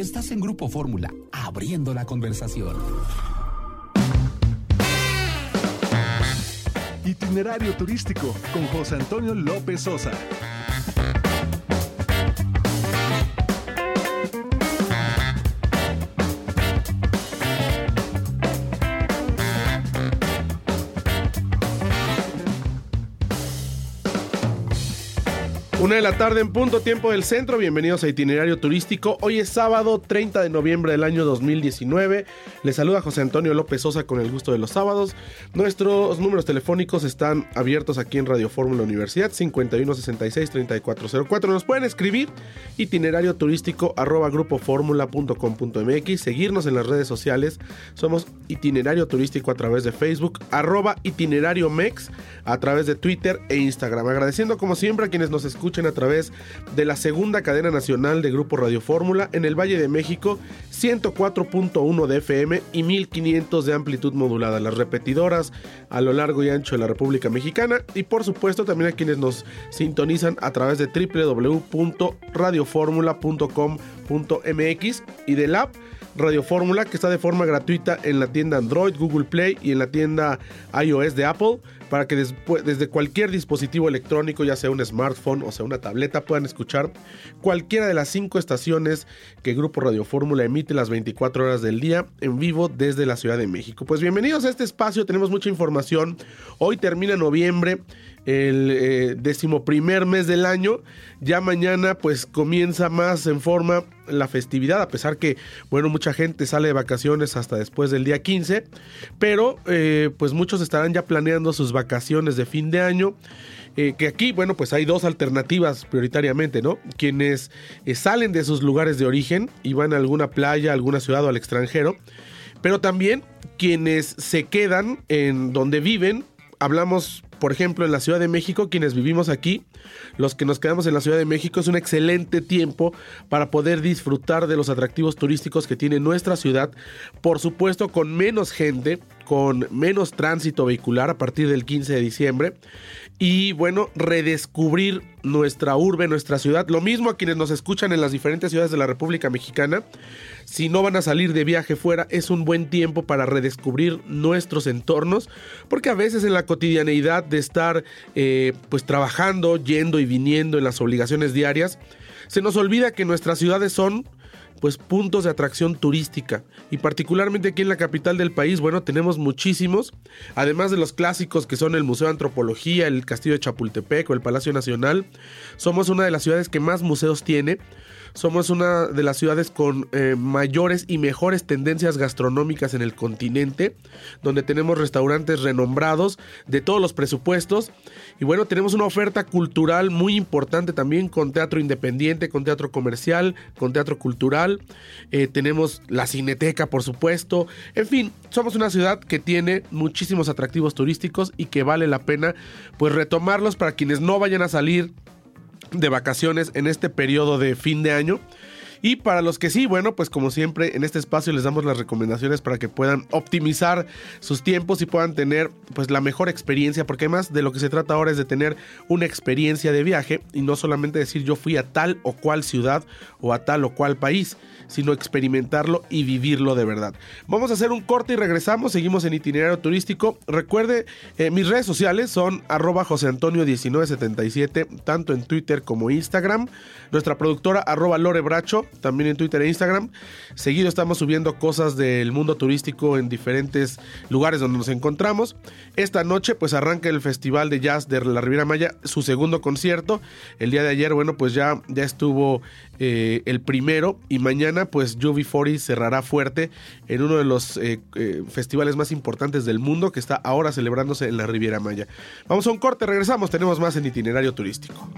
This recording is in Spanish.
Estás en Grupo Fórmula, abriendo la conversación. Itinerario turístico con José Antonio López Sosa. Una de la tarde en punto tiempo del centro, bienvenidos a Itinerario Turístico. Hoy es sábado 30 de noviembre del año 2019. Les saluda José Antonio López Sosa con el gusto de los sábados. Nuestros números telefónicos están abiertos aquí en Radio Fórmula Universidad 5166-3404. Nos pueden escribir itinerario turístico arroba grupoformula.com.mx, seguirnos en las redes sociales. Somos itinerario turístico a través de Facebook, arroba itinerario mex a través de Twitter e Instagram. Agradeciendo como siempre a quienes nos escuchan a través de la segunda cadena nacional de Grupo Radio Fórmula en el Valle de México, 104.1 de FM y 1500 de amplitud modulada. Las repetidoras a lo largo y ancho de la República Mexicana y por supuesto también a quienes nos sintonizan a través de y del app Radio Fórmula que está de forma gratuita en la tienda Android, Google Play y en la tienda iOS de Apple para que desde cualquier dispositivo electrónico, ya sea un smartphone o sea una tableta, puedan escuchar cualquiera de las cinco estaciones que Grupo Radio Fórmula emite las 24 horas del día en vivo desde la Ciudad de México. Pues bienvenidos a este espacio, tenemos mucha información. Hoy termina noviembre el eh, decimoprimer mes del año. Ya mañana pues comienza más en forma la festividad, a pesar que, bueno, mucha gente sale de vacaciones hasta después del día 15, pero eh, pues muchos estarán ya planeando sus vacaciones de fin de año. Eh, que aquí, bueno, pues hay dos alternativas prioritariamente, ¿no? Quienes salen de sus lugares de origen y van a alguna playa, alguna ciudad o al extranjero, pero también quienes se quedan en donde viven, hablamos por ejemplo, en la Ciudad de México, quienes vivimos aquí, los que nos quedamos en la Ciudad de México, es un excelente tiempo para poder disfrutar de los atractivos turísticos que tiene nuestra ciudad, por supuesto con menos gente, con menos tránsito vehicular a partir del 15 de diciembre y bueno, redescubrir nuestra urbe, nuestra ciudad. Lo mismo a quienes nos escuchan en las diferentes ciudades de la República Mexicana. Si no van a salir de viaje fuera, es un buen tiempo para redescubrir nuestros entornos, porque a veces en la cotidianeidad de estar eh, pues trabajando, yendo y viniendo en las obligaciones diarias, se nos olvida que nuestras ciudades son pues puntos de atracción turística. Y particularmente aquí en la capital del país, bueno, tenemos muchísimos, además de los clásicos que son el Museo de Antropología, el Castillo de Chapultepec o el Palacio Nacional, somos una de las ciudades que más museos tiene, somos una de las ciudades con eh, mayores y mejores tendencias gastronómicas en el continente, donde tenemos restaurantes renombrados de todos los presupuestos. Y bueno, tenemos una oferta cultural muy importante también con teatro independiente, con teatro comercial, con teatro cultural. Eh, tenemos la cineteca, por supuesto. En fin, somos una ciudad que tiene muchísimos atractivos turísticos y que vale la pena pues retomarlos para quienes no vayan a salir de vacaciones en este periodo de fin de año. Y para los que sí, bueno, pues como siempre en este espacio les damos las recomendaciones para que puedan optimizar sus tiempos y puedan tener pues la mejor experiencia, porque además de lo que se trata ahora es de tener una experiencia de viaje y no solamente decir yo fui a tal o cual ciudad o a tal o cual país, sino experimentarlo y vivirlo de verdad. Vamos a hacer un corte y regresamos, seguimos en itinerario turístico. Recuerde, eh, mis redes sociales son arroba José Antonio 1977, tanto en Twitter como Instagram. Nuestra productora arroba Lore también en Twitter e Instagram. Seguido estamos subiendo cosas del mundo turístico en diferentes lugares donde nos encontramos. Esta noche pues arranca el Festival de Jazz de la Riviera Maya, su segundo concierto. El día de ayer, bueno, pues ya, ya estuvo eh, el primero y mañana pues Jovi 40 cerrará fuerte en uno de los eh, eh, festivales más importantes del mundo que está ahora celebrándose en la Riviera Maya. Vamos a un corte, regresamos, tenemos más en itinerario turístico.